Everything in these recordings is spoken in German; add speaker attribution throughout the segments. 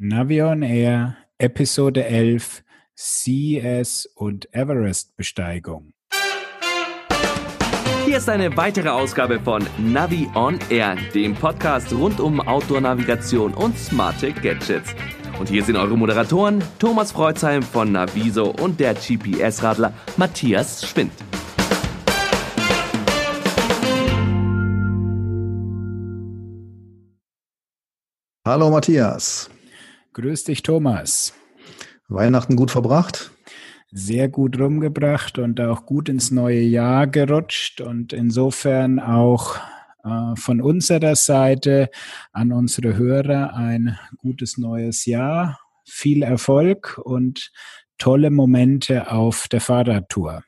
Speaker 1: Navion Air, Episode 11, CES und Everest-Besteigung.
Speaker 2: Hier ist eine weitere Ausgabe von Navi on Air, dem Podcast rund um Outdoor-Navigation und smarte Gadgets. Und hier sind eure Moderatoren Thomas Freuzheim von Naviso und der GPS-Radler Matthias Schwind.
Speaker 3: Hallo Matthias.
Speaker 1: Grüß dich, Thomas.
Speaker 3: Weihnachten gut verbracht?
Speaker 1: Sehr gut rumgebracht und auch gut ins neue Jahr gerutscht und insofern auch äh, von unserer Seite an unsere Hörer ein gutes neues Jahr, viel Erfolg und tolle Momente auf der Fahrradtour.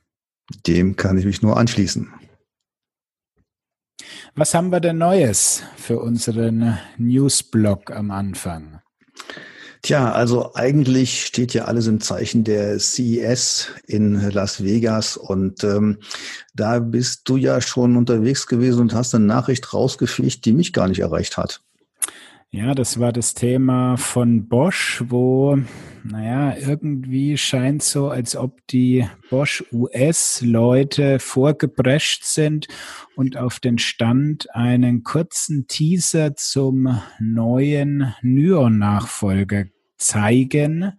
Speaker 3: Dem kann ich mich nur anschließen.
Speaker 1: Was haben wir denn Neues für unseren Newsblog am Anfang?
Speaker 3: Tja, also eigentlich steht ja alles im Zeichen der CES in Las Vegas und ähm, da bist du ja schon unterwegs gewesen und hast eine Nachricht rausgefischt, die mich gar nicht erreicht hat.
Speaker 1: Ja, das war das Thema von Bosch, wo, naja, irgendwie scheint so, als ob die Bosch US-Leute vorgeprescht sind und auf den Stand einen kurzen Teaser zum neuen Nyon-Nachfolger zeigen.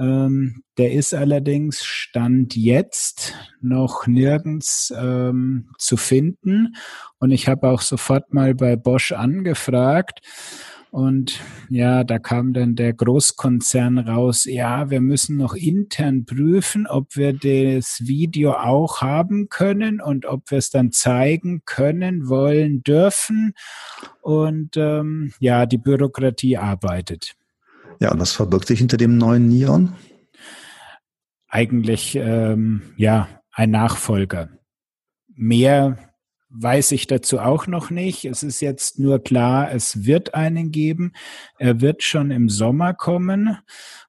Speaker 1: Ähm, der ist allerdings Stand jetzt noch nirgends ähm, zu finden. Und ich habe auch sofort mal bei Bosch angefragt. Und ja, da kam dann der Großkonzern raus, ja, wir müssen noch intern prüfen, ob wir das Video auch haben können und ob wir es dann zeigen können, wollen, dürfen. Und ähm, ja, die Bürokratie arbeitet.
Speaker 3: Ja, und was verbirgt sich hinter dem neuen Neon?
Speaker 1: Eigentlich, ähm, ja, ein Nachfolger. Mehr weiß ich dazu auch noch nicht. Es ist jetzt nur klar, es wird einen geben. Er wird schon im Sommer kommen.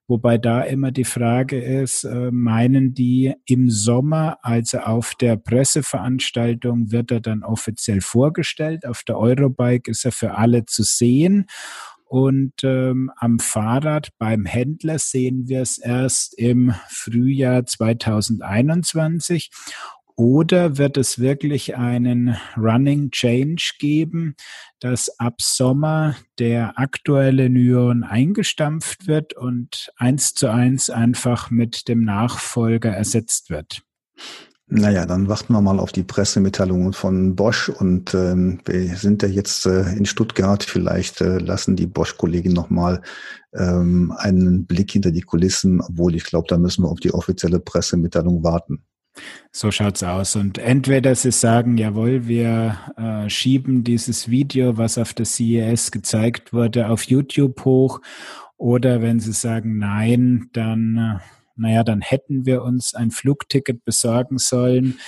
Speaker 1: Wobei da immer die Frage ist, äh, meinen die im Sommer, also auf der Presseveranstaltung wird er dann offiziell vorgestellt. Auf der Eurobike ist er für alle zu sehen. Und ähm, am Fahrrad beim Händler sehen wir es erst im Frühjahr 2021. Oder wird es wirklich einen Running Change geben, dass ab Sommer der aktuelle Nyon eingestampft wird und eins zu eins einfach mit dem Nachfolger ersetzt wird?
Speaker 3: Naja, dann warten wir mal auf die Pressemitteilungen von Bosch und ähm, wir sind ja jetzt äh, in Stuttgart. Vielleicht äh, lassen die Bosch-Kollegen nochmal ähm, einen Blick hinter die Kulissen, obwohl ich glaube, da müssen wir auf die offizielle Pressemitteilung warten.
Speaker 1: So schaut's aus. Und entweder sie sagen, jawohl, wir äh, schieben dieses Video, was auf der CES gezeigt wurde, auf YouTube hoch, oder wenn sie sagen, nein, dann äh, naja, dann hätten wir uns ein Flugticket besorgen sollen,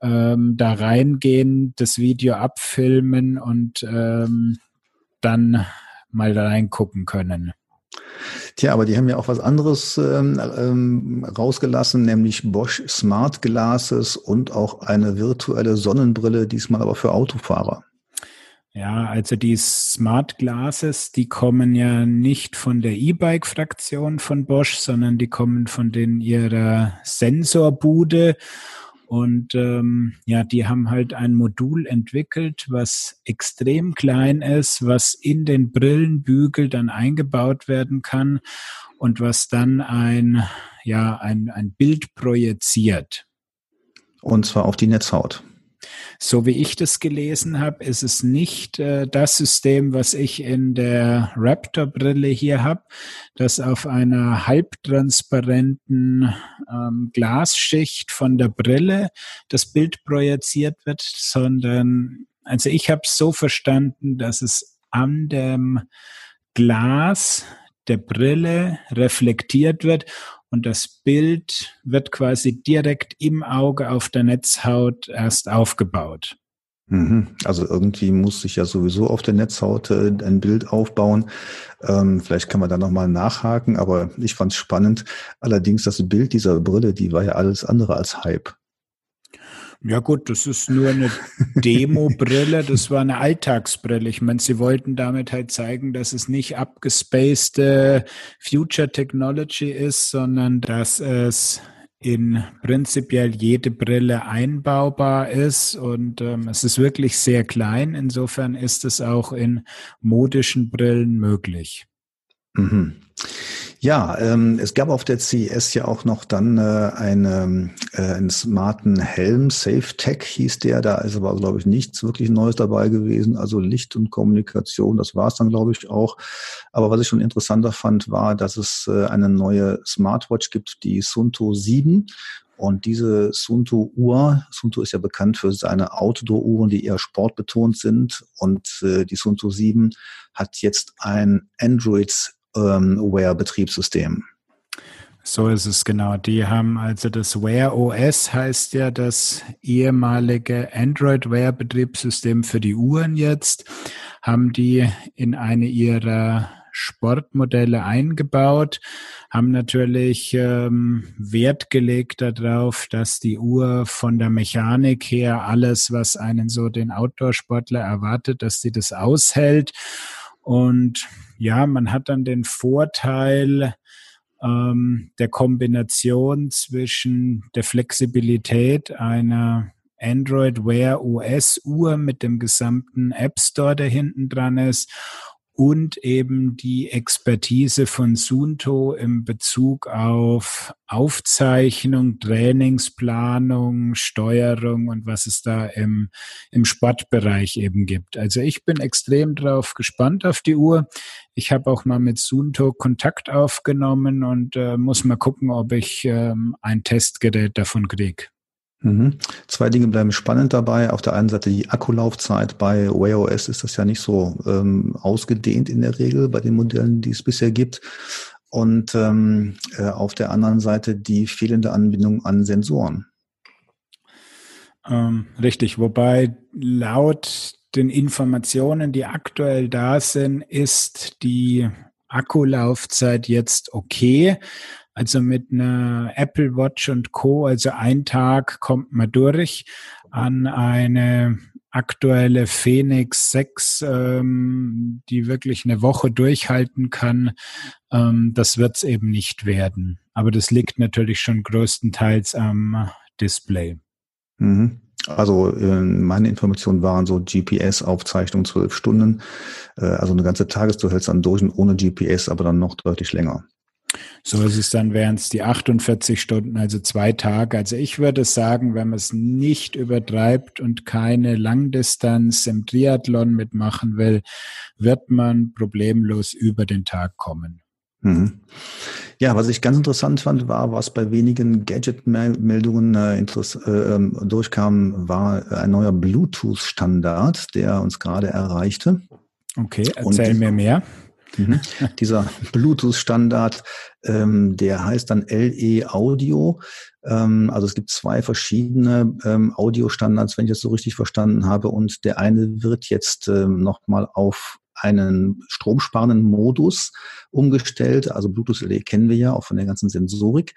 Speaker 1: ähm, da reingehen, das Video abfilmen und ähm, dann mal reingucken können.
Speaker 3: Tja, aber die haben ja auch was anderes ähm, ähm, rausgelassen, nämlich Bosch Smart Glasses und auch eine virtuelle Sonnenbrille, diesmal aber für Autofahrer.
Speaker 1: Ja, also die Smart Glasses, die kommen ja nicht von der E-Bike-Fraktion von Bosch, sondern die kommen von den ihrer Sensorbude. Und ähm, ja, die haben halt ein Modul entwickelt, was extrem klein ist, was in den Brillenbügel dann eingebaut werden kann und was dann ein, ja, ein, ein Bild projiziert.
Speaker 3: Und zwar auf die Netzhaut.
Speaker 1: So wie ich das gelesen habe, ist es nicht äh, das System, was ich in der Raptor-Brille hier habe, das auf einer halbtransparenten ähm, Glasschicht von der Brille das Bild projiziert wird, sondern also ich habe es so verstanden, dass es an dem Glas der Brille reflektiert wird und das Bild wird quasi direkt im Auge auf der Netzhaut erst aufgebaut.
Speaker 3: Mhm. Also irgendwie muss sich ja sowieso auf der Netzhaut äh, ein Bild aufbauen. Ähm, vielleicht kann man da nochmal nachhaken, aber ich fand es spannend. Allerdings das Bild dieser Brille, die war ja alles andere als Hype.
Speaker 1: Ja gut, das ist nur eine Demo-Brille, das war eine Alltagsbrille. Ich meine, sie wollten damit halt zeigen, dass es nicht abgespacede Future Technology ist, sondern dass es in prinzipiell jede Brille einbaubar ist und ähm, es ist wirklich sehr klein. Insofern ist es auch in modischen Brillen möglich.
Speaker 3: Mhm. Ja, ähm, es gab auf der CES ja auch noch dann äh, eine, äh, einen smarten Helm, SafeTech hieß der, da ist aber, glaube ich, nichts wirklich Neues dabei gewesen, also Licht und Kommunikation, das war es dann, glaube ich, auch. Aber was ich schon interessanter fand, war, dass es äh, eine neue Smartwatch gibt, die Sunto 7. Und diese Sunto-Uhr, Sunto ist ja bekannt für seine Outdoor-Uhren, die eher sportbetont sind. Und äh, die Sunto 7 hat jetzt ein Android ähm, Wear-Betriebssystem.
Speaker 1: So ist es genau. Die haben also das Wear OS heißt ja das ehemalige Android Wear Betriebssystem für die Uhren jetzt, haben die in eine ihrer Sportmodelle eingebaut, haben natürlich ähm, Wert gelegt darauf, dass die Uhr von der Mechanik her alles, was einen so den Outdoor-Sportler erwartet, dass die das aushält. Und ja, man hat dann den Vorteil ähm, der Kombination zwischen der Flexibilität einer Android Wear OS Uhr mit dem gesamten App Store, der hinten dran ist und eben die Expertise von Sunto im Bezug auf Aufzeichnung, Trainingsplanung, Steuerung und was es da im, im Sportbereich eben gibt. Also ich bin extrem drauf gespannt auf die Uhr. Ich habe auch mal mit Sunto Kontakt aufgenommen und äh, muss mal gucken, ob ich ähm, ein Testgerät davon kriege.
Speaker 3: Mhm. Zwei Dinge bleiben spannend dabei. Auf der einen Seite die Akkulaufzeit. Bei Wear OS ist das ja nicht so ähm, ausgedehnt in der Regel bei den Modellen, die es bisher gibt. Und ähm, äh, auf der anderen Seite die fehlende Anbindung an Sensoren.
Speaker 1: Ähm, richtig, wobei laut den Informationen, die aktuell da sind, ist die Akkulaufzeit jetzt okay. Also mit einer Apple Watch und Co. Also ein Tag kommt man durch an eine aktuelle Phoenix 6, ähm, die wirklich eine Woche durchhalten kann. Ähm, das wird es eben nicht werden. Aber das liegt natürlich schon größtenteils am Display.
Speaker 3: Mhm. Also äh, meine Informationen waren so GPS-Aufzeichnung zwölf Stunden, äh, also eine ganze Tages, du hältst dann durch und ohne GPS, aber dann noch deutlich länger.
Speaker 1: So ist es dann, wären es die 48 Stunden, also zwei Tage. Also ich würde sagen, wenn man es nicht übertreibt und keine Langdistanz im Triathlon mitmachen will, wird man problemlos über den Tag kommen.
Speaker 3: Mhm. Ja, was ich ganz interessant fand, war, was bei wenigen Gadget-Meldungen äh, äh, ähm, durchkam, war ein neuer Bluetooth-Standard, der uns gerade erreichte.
Speaker 1: Okay, erzähl und, mir mehr.
Speaker 3: Mhm. Dieser Bluetooth-Standard, ähm, der heißt dann LE Audio. Ähm, also es gibt zwei verschiedene ähm, Audio-Standards, wenn ich das so richtig verstanden habe. Und der eine wird jetzt ähm, nochmal auf einen stromsparenden Modus umgestellt. Also Bluetooth LE kennen wir ja auch von der ganzen Sensorik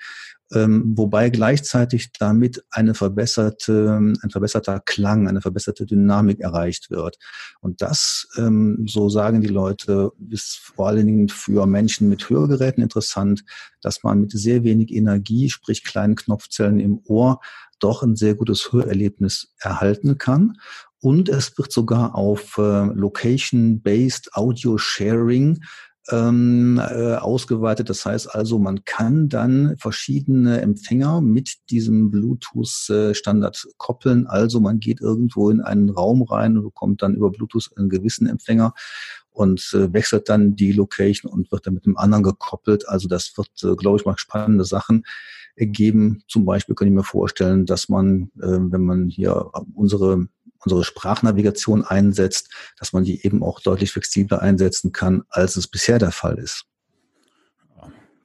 Speaker 3: ähm, wobei gleichzeitig damit eine verbesserte, ein verbesserter Klang, eine verbesserte Dynamik erreicht wird. Und das, ähm, so sagen die Leute, ist vor allen Dingen für Menschen mit Hörgeräten interessant, dass man mit sehr wenig Energie, sprich kleinen Knopfzellen im Ohr, doch ein sehr gutes Hörerlebnis erhalten kann. Und es wird sogar auf äh, Location-Based Audio Sharing ähm, äh, ausgeweitet. Das heißt also, man kann dann verschiedene Empfänger mit diesem Bluetooth-Standard koppeln. Also man geht irgendwo in einen Raum rein und bekommt dann über Bluetooth einen gewissen Empfänger und äh, wechselt dann die Location und wird dann mit dem anderen gekoppelt. Also das wird, äh, glaube ich, mal spannende Sachen ergeben. Zum Beispiel kann ich mir vorstellen, dass man, äh, wenn man hier unsere unsere Sprachnavigation einsetzt, dass man die eben auch deutlich flexibler einsetzen kann, als es bisher der Fall ist.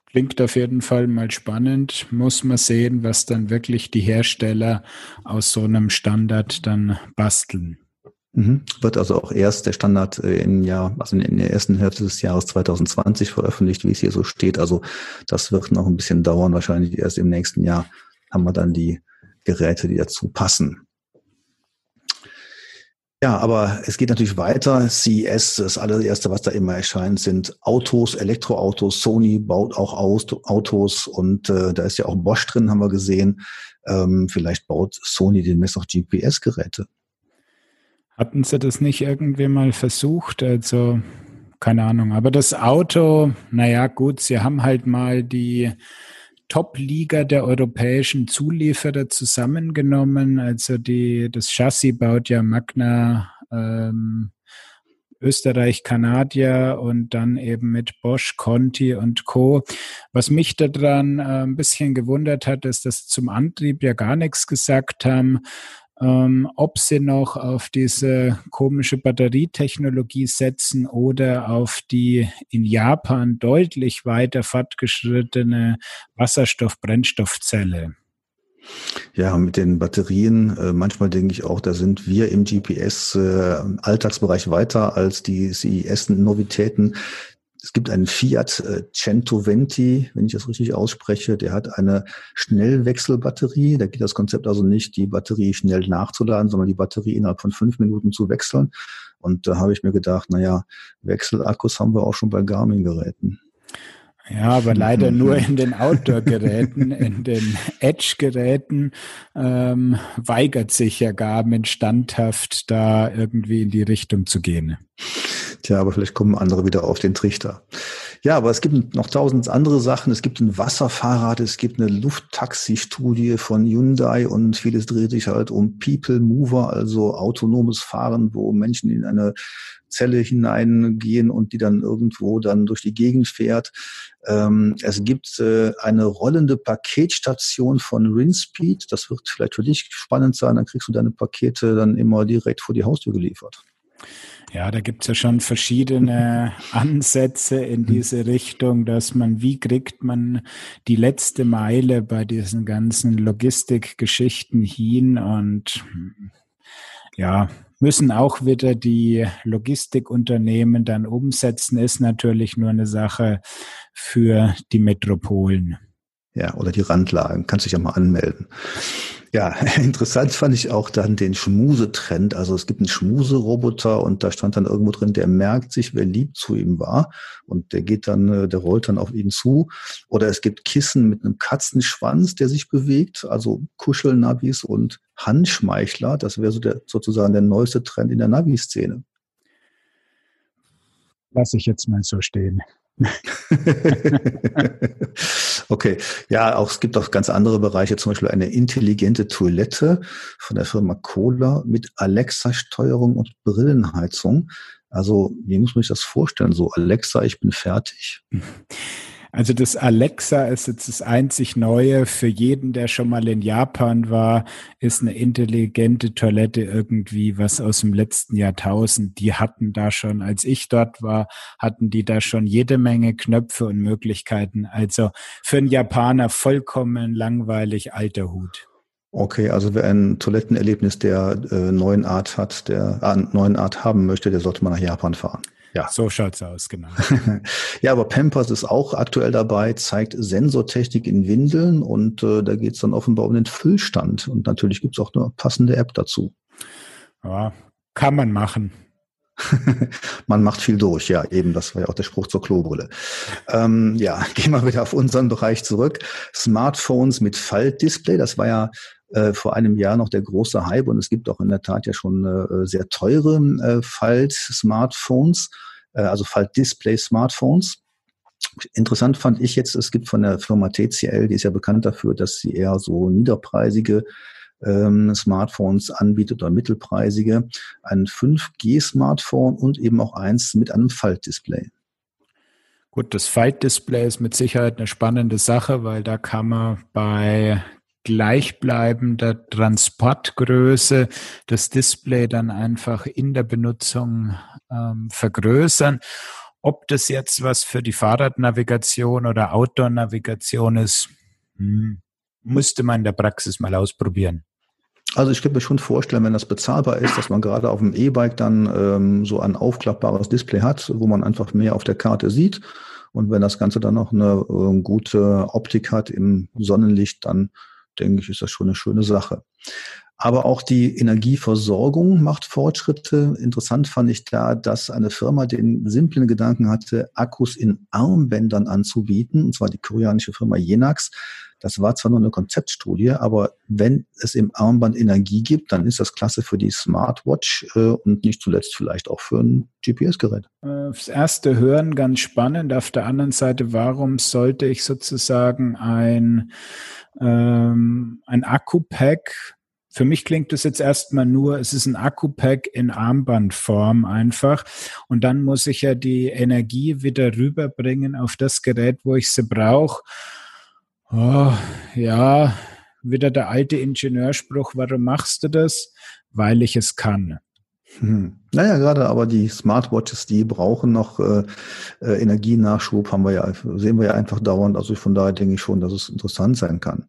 Speaker 1: Klingt auf jeden Fall mal spannend. Muss man sehen, was dann wirklich die Hersteller aus so einem Standard dann basteln.
Speaker 3: Mhm. Wird also auch erst der Standard äh, im Jahr, also in der ersten Hälfte des Jahres 2020 veröffentlicht, wie es hier so steht. Also das wird noch ein bisschen dauern. Wahrscheinlich erst im nächsten Jahr haben wir dann die Geräte, die dazu passen. Ja, aber es geht natürlich weiter. CES, das allererste, was da immer erscheint, sind Autos, Elektroautos. Sony baut auch Autos und äh, da ist ja auch Bosch drin, haben wir gesehen. Ähm, vielleicht baut Sony demnächst auch GPS-Geräte.
Speaker 1: Hatten sie das nicht irgendwie mal versucht? Also, keine Ahnung. Aber das Auto, naja, gut, sie haben halt mal die Top-Liga der europäischen Zulieferer zusammengenommen. Also die, das Chassis baut ja Magna ähm, Österreich, Kanadier und dann eben mit Bosch, Conti und Co. Was mich daran äh, ein bisschen gewundert hat, ist, dass zum Antrieb ja gar nichts gesagt haben ähm, ob sie noch auf diese komische Batterietechnologie setzen oder auf die in Japan deutlich weiter fortgeschrittene Wasserstoff-Brennstoffzelle.
Speaker 3: Ja, mit den Batterien, äh, manchmal denke ich auch, da sind wir im GPS-Alltagsbereich äh, weiter als die CES-Novitäten. Es gibt einen Fiat äh, Centoventi, wenn ich das richtig ausspreche, der hat eine Schnellwechselbatterie. Da geht das Konzept also nicht, die Batterie schnell nachzuladen, sondern die Batterie innerhalb von fünf Minuten zu wechseln. Und da habe ich mir gedacht, naja, Wechselakkus haben wir auch schon bei Garmin-Geräten.
Speaker 1: Ja, aber leider nur in den Outdoor-Geräten, in den Edge-Geräten ähm, weigert sich ja Garmin standhaft, da irgendwie in die Richtung zu gehen.
Speaker 3: Tja, aber vielleicht kommen andere wieder auf den Trichter. Ja, aber es gibt noch tausend andere Sachen. Es gibt ein Wasserfahrrad, es gibt eine Lufttaxi-Studie von Hyundai und vieles dreht sich halt um People Mover, also autonomes Fahren, wo Menschen in eine Zelle hineingehen und die dann irgendwo dann durch die Gegend fährt. Ähm, es gibt äh, eine rollende Paketstation von Rinspeed. Das wird vielleicht für dich spannend sein. Dann kriegst du deine Pakete dann immer direkt vor die Haustür geliefert.
Speaker 1: Ja, da gibt's ja schon verschiedene Ansätze in diese Richtung, dass man, wie kriegt man die letzte Meile bei diesen ganzen Logistikgeschichten hin und ja, müssen auch wieder die Logistikunternehmen dann umsetzen, ist natürlich nur eine Sache für die Metropolen.
Speaker 3: Ja, oder die Randlagen. Kannst dich ja mal anmelden. Ja, interessant fand ich auch dann den Schmusetrend. Also es gibt einen Schmuseroboter und da stand dann irgendwo drin, der merkt sich, wer lieb zu ihm war und der geht dann, äh, der rollt dann auf ihn zu. Oder es gibt Kissen mit einem Katzenschwanz, der sich bewegt, also Kuschelnavis und Handschmeichler. Das wäre so der, sozusagen der neueste Trend in der Navi-Szene.
Speaker 1: Lass ich jetzt mal so stehen.
Speaker 3: okay, ja, auch es gibt auch ganz andere Bereiche, zum Beispiel eine intelligente Toilette von der Firma Kohler mit Alexa-Steuerung und Brillenheizung. Also, wie muss man sich das vorstellen? So, Alexa, ich bin fertig.
Speaker 1: Also das Alexa ist jetzt das einzig Neue für jeden, der schon mal in Japan war, ist eine intelligente Toilette irgendwie was aus dem letzten Jahrtausend. Die hatten da schon, als ich dort war, hatten die da schon jede Menge Knöpfe und Möglichkeiten. Also für einen Japaner vollkommen langweilig alter Hut.
Speaker 3: Okay, also wer ein Toilettenerlebnis der äh, neuen Art hat, der äh, neuen Art haben möchte, der sollte mal nach Japan fahren.
Speaker 1: Ja. So schaut's aus, genau.
Speaker 3: ja, aber Pampers ist auch aktuell dabei, zeigt Sensortechnik in Windeln und äh, da geht's dann offenbar um den Füllstand. Und natürlich gibt's auch eine passende App dazu.
Speaker 1: Ja, kann man machen.
Speaker 3: man macht viel durch, ja, eben, das war ja auch der Spruch zur Klobrille. Ähm, ja, gehen wir wieder auf unseren Bereich zurück. Smartphones mit Faltdisplay, das war ja äh, vor einem Jahr noch der große Hype und es gibt auch in der Tat ja schon äh, sehr teure äh, Falt-Smartphones, äh, also Falt-Display-Smartphones. Interessant fand ich jetzt, es gibt von der Firma TCL, die ist ja bekannt dafür, dass sie eher so niederpreisige ähm, Smartphones anbietet oder mittelpreisige, ein 5G-Smartphone und eben auch eins mit einem Faltdisplay.
Speaker 1: Gut, das Faltdisplay ist mit Sicherheit eine spannende Sache, weil da kann man bei gleichbleibender Transportgröße das Display dann einfach in der Benutzung ähm, vergrößern. Ob das jetzt was für die Fahrradnavigation oder Outdoor-Navigation ist, hm, müsste man in der Praxis mal ausprobieren.
Speaker 3: Also ich könnte mir schon vorstellen, wenn das bezahlbar ist, dass man gerade auf dem E-Bike dann ähm, so ein aufklappbares Display hat, wo man einfach mehr auf der Karte sieht. Und wenn das Ganze dann noch eine äh, gute Optik hat im Sonnenlicht, dann denke ich, ist das schon eine schöne Sache. Aber auch die Energieversorgung macht Fortschritte. Interessant fand ich da, dass eine Firma den simplen Gedanken hatte, Akkus in Armbändern anzubieten, und zwar die koreanische Firma Jenax. Das war zwar nur eine Konzeptstudie, aber wenn es im Armband Energie gibt, dann ist das klasse für die Smartwatch äh, und nicht zuletzt vielleicht auch für ein GPS-Gerät.
Speaker 1: Das erste Hören ganz spannend. Auf der anderen Seite, warum sollte ich sozusagen ein, ähm, ein Akku-Pack für mich klingt das jetzt erstmal nur, es ist ein Akku-Pack in Armbandform einfach. Und dann muss ich ja die Energie wieder rüberbringen auf das Gerät, wo ich sie brauche. Oh, ja, wieder der alte Ingenieurspruch, warum machst du das? Weil ich es kann.
Speaker 3: Hm. Naja, gerade aber die Smartwatches, die brauchen noch äh, äh, Energienachschub, haben wir ja, sehen wir ja einfach dauernd. Also von daher denke ich schon, dass es interessant sein kann.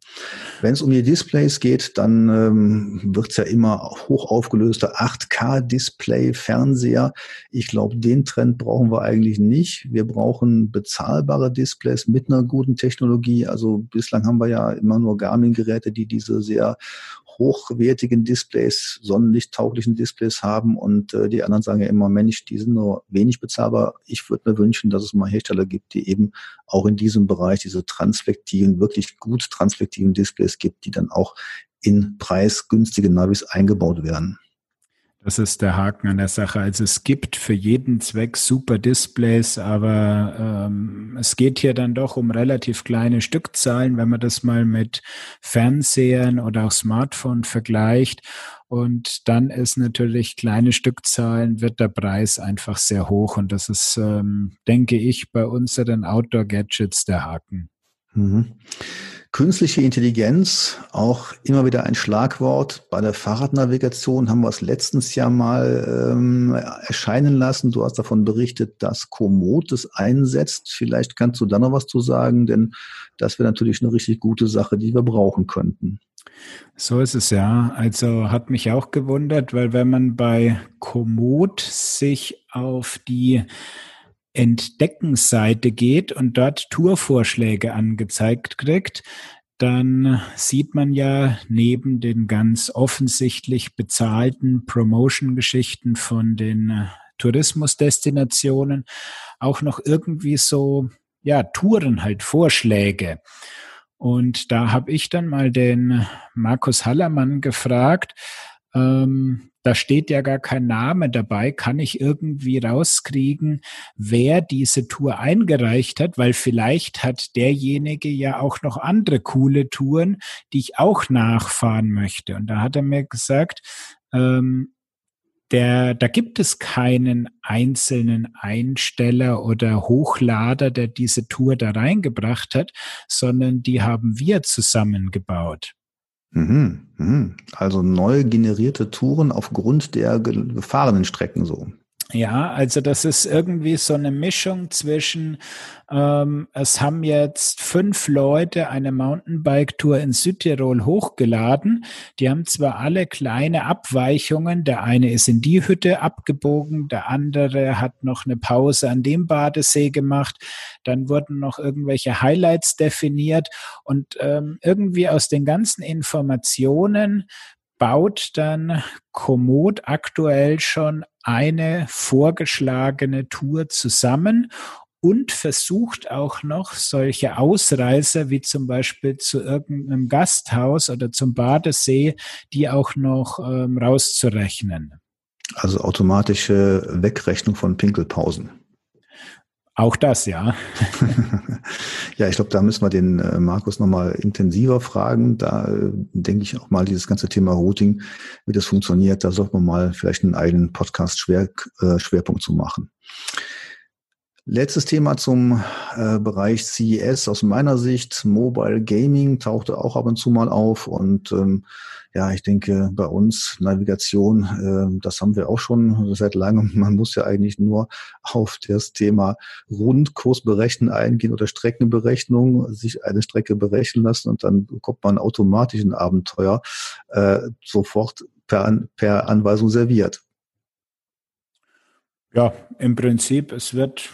Speaker 3: Wenn es um die Displays geht, dann ähm, wird es ja immer hoch aufgelöster 8K-Display, Fernseher. Ich glaube, den Trend brauchen wir eigentlich nicht. Wir brauchen bezahlbare Displays mit einer guten Technologie. Also bislang haben wir ja immer nur Garmin-Geräte, die diese sehr hochwertigen Displays, sonnenlichttauglichen Displays haben und äh, die anderen sagen ja immer, Mensch, die sind nur wenig bezahlbar. Ich würde mir wünschen, dass es mal Hersteller gibt, die eben auch in diesem Bereich diese transflektiven, wirklich gut transflektiven Displays gibt, die dann auch in preisgünstige Navis eingebaut werden.
Speaker 1: Das ist der Haken an der Sache. Also es gibt für jeden Zweck super Displays, aber ähm, es geht hier dann doch um relativ kleine Stückzahlen, wenn man das mal mit Fernsehern oder auch Smartphone vergleicht. Und dann ist natürlich kleine Stückzahlen, wird der Preis einfach sehr hoch. Und das ist, ähm, denke ich, bei unseren Outdoor-Gadgets der Haken. Mhm.
Speaker 3: Künstliche Intelligenz, auch immer wieder ein Schlagwort. Bei der Fahrradnavigation haben wir es letztens ja mal ähm, erscheinen lassen. Du hast davon berichtet, dass Komoot es einsetzt. Vielleicht kannst du da noch was zu sagen, denn das wäre natürlich eine richtig gute Sache, die wir brauchen könnten.
Speaker 1: So ist es ja. Also hat mich auch gewundert, weil wenn man bei Komoot sich auf die Entdeckenseite geht und dort Tourvorschläge angezeigt kriegt, dann sieht man ja neben den ganz offensichtlich bezahlten Promotion-Geschichten von den äh, Tourismusdestinationen auch noch irgendwie so, ja, Touren halt Vorschläge. Und da habe ich dann mal den Markus Hallermann gefragt, ähm, da steht ja gar kein Name dabei. Kann ich irgendwie rauskriegen, wer diese Tour eingereicht hat? Weil vielleicht hat derjenige ja auch noch andere coole Touren, die ich auch nachfahren möchte. Und da hat er mir gesagt, ähm, der, da gibt es keinen einzelnen Einsteller oder Hochlader, der diese Tour da reingebracht hat, sondern die haben wir zusammengebaut.
Speaker 3: Mhm, mhm. Also neu generierte Touren aufgrund der gefahrenen Strecken so.
Speaker 1: Ja, also das ist irgendwie so eine Mischung zwischen, ähm, es haben jetzt fünf Leute eine Mountainbike-Tour in Südtirol hochgeladen. Die haben zwar alle kleine Abweichungen. Der eine ist in die Hütte abgebogen, der andere hat noch eine Pause an dem Badesee gemacht. Dann wurden noch irgendwelche Highlights definiert und ähm, irgendwie aus den ganzen Informationen baut dann Komoot aktuell schon eine vorgeschlagene Tour zusammen und versucht auch noch solche Ausreißer wie zum Beispiel zu irgendeinem Gasthaus oder zum Badesee, die auch noch ähm, rauszurechnen.
Speaker 3: Also automatische Wegrechnung von Pinkelpausen.
Speaker 1: Auch das, ja.
Speaker 3: ja, ich glaube, da müssen wir den äh, Markus nochmal intensiver fragen. Da äh, denke ich auch mal, dieses ganze Thema Routing, wie das funktioniert, da sollte man mal vielleicht einen eigenen Podcast-Schwerpunkt äh, zu machen. Letztes Thema zum äh, Bereich CES aus meiner Sicht. Mobile Gaming tauchte auch ab und zu mal auf und ähm, ja, ich denke, bei uns Navigation, äh, das haben wir auch schon seit langem. Man muss ja eigentlich nur auf das Thema Rundkursberechnen eingehen oder Streckenberechnung, sich eine Strecke berechnen lassen und dann kommt man automatisch ein Abenteuer äh, sofort per, per Anweisung serviert.
Speaker 1: Ja, im Prinzip, es wird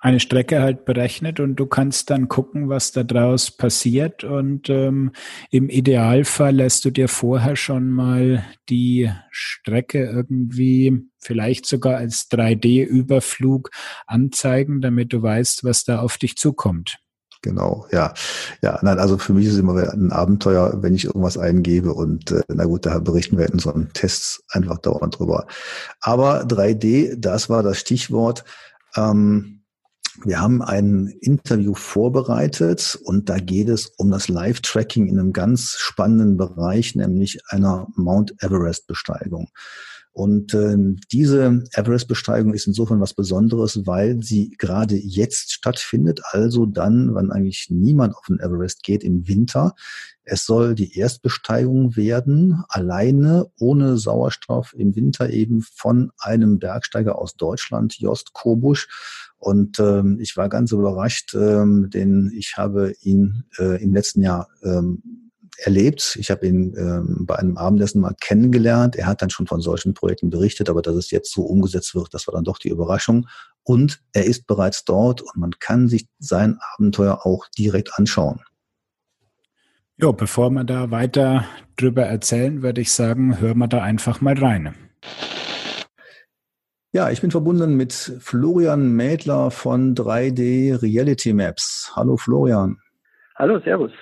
Speaker 1: eine Strecke halt berechnet und du kannst dann gucken, was da draus passiert. Und ähm, im Idealfall lässt du dir vorher schon mal die Strecke irgendwie vielleicht sogar als 3D-Überflug anzeigen, damit du weißt, was da auf dich zukommt.
Speaker 3: Genau, ja. Ja, nein, also für mich ist es immer ein Abenteuer, wenn ich irgendwas eingebe und äh, na gut, da berichten wir in unseren Tests einfach dauernd drüber. Aber 3D, das war das Stichwort. Ähm, wir haben ein Interview vorbereitet und da geht es um das Live-Tracking in einem ganz spannenden Bereich, nämlich einer Mount Everest-Besteigung. Und äh, diese Everest-Besteigung ist insofern was Besonderes, weil sie gerade jetzt stattfindet, also dann, wann eigentlich niemand auf den Everest geht, im Winter. Es soll die Erstbesteigung werden, alleine, ohne Sauerstoff, im Winter eben von einem Bergsteiger aus Deutschland, Jost Kobusch. Und ähm, ich war ganz überrascht, ähm, denn ich habe ihn äh, im letzten Jahr ähm, erlebt. Ich habe ihn ähm, bei einem Abendessen mal kennengelernt. Er hat dann schon von solchen Projekten berichtet, aber dass es jetzt so umgesetzt wird, das war dann doch die Überraschung. Und er ist bereits dort und man kann sich sein Abenteuer auch direkt anschauen.
Speaker 1: Ja, bevor wir da weiter drüber erzählen, würde ich sagen, hören wir da einfach mal rein.
Speaker 3: Ja, ich bin verbunden mit Florian Mädler von 3D Reality Maps. Hallo Florian.
Speaker 4: Hallo, Servus.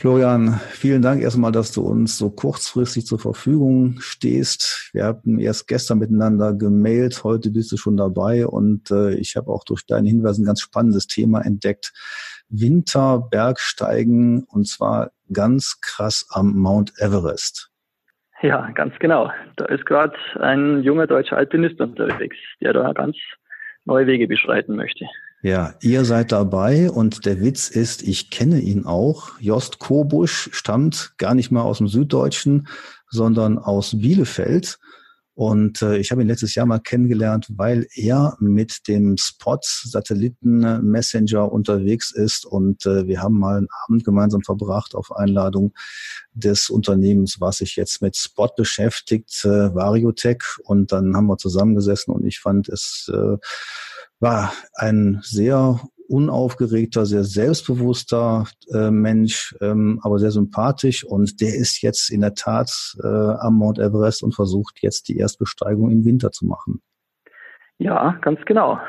Speaker 3: Florian, vielen Dank erstmal, dass du uns so kurzfristig zur Verfügung stehst. Wir hatten erst gestern miteinander gemailt, heute bist du schon dabei und äh, ich habe auch durch deine Hinweise ein ganz spannendes Thema entdeckt. Winterbergsteigen und zwar ganz krass am Mount Everest.
Speaker 4: Ja, ganz genau. Da ist gerade ein junger deutscher Alpinist unterwegs, der da ganz neue Wege beschreiten möchte.
Speaker 3: Ja, ihr seid dabei und der Witz ist, ich kenne ihn auch. Jost Kobusch stammt gar nicht mal aus dem Süddeutschen, sondern aus Bielefeld und äh, ich habe ihn letztes Jahr mal kennengelernt, weil er mit dem Spot Satelliten Messenger unterwegs ist. Und äh, wir haben mal einen Abend gemeinsam verbracht auf Einladung des Unternehmens, was sich jetzt mit Spot beschäftigt, äh, Variotech. Und dann haben wir zusammengesessen und ich fand es äh, war ein sehr unaufgeregter, sehr selbstbewusster äh, Mensch, ähm, aber sehr sympathisch. Und der ist jetzt in der Tat äh, am Mount Everest und versucht jetzt die Erstbesteigung im Winter zu machen.
Speaker 4: Ja, ganz genau.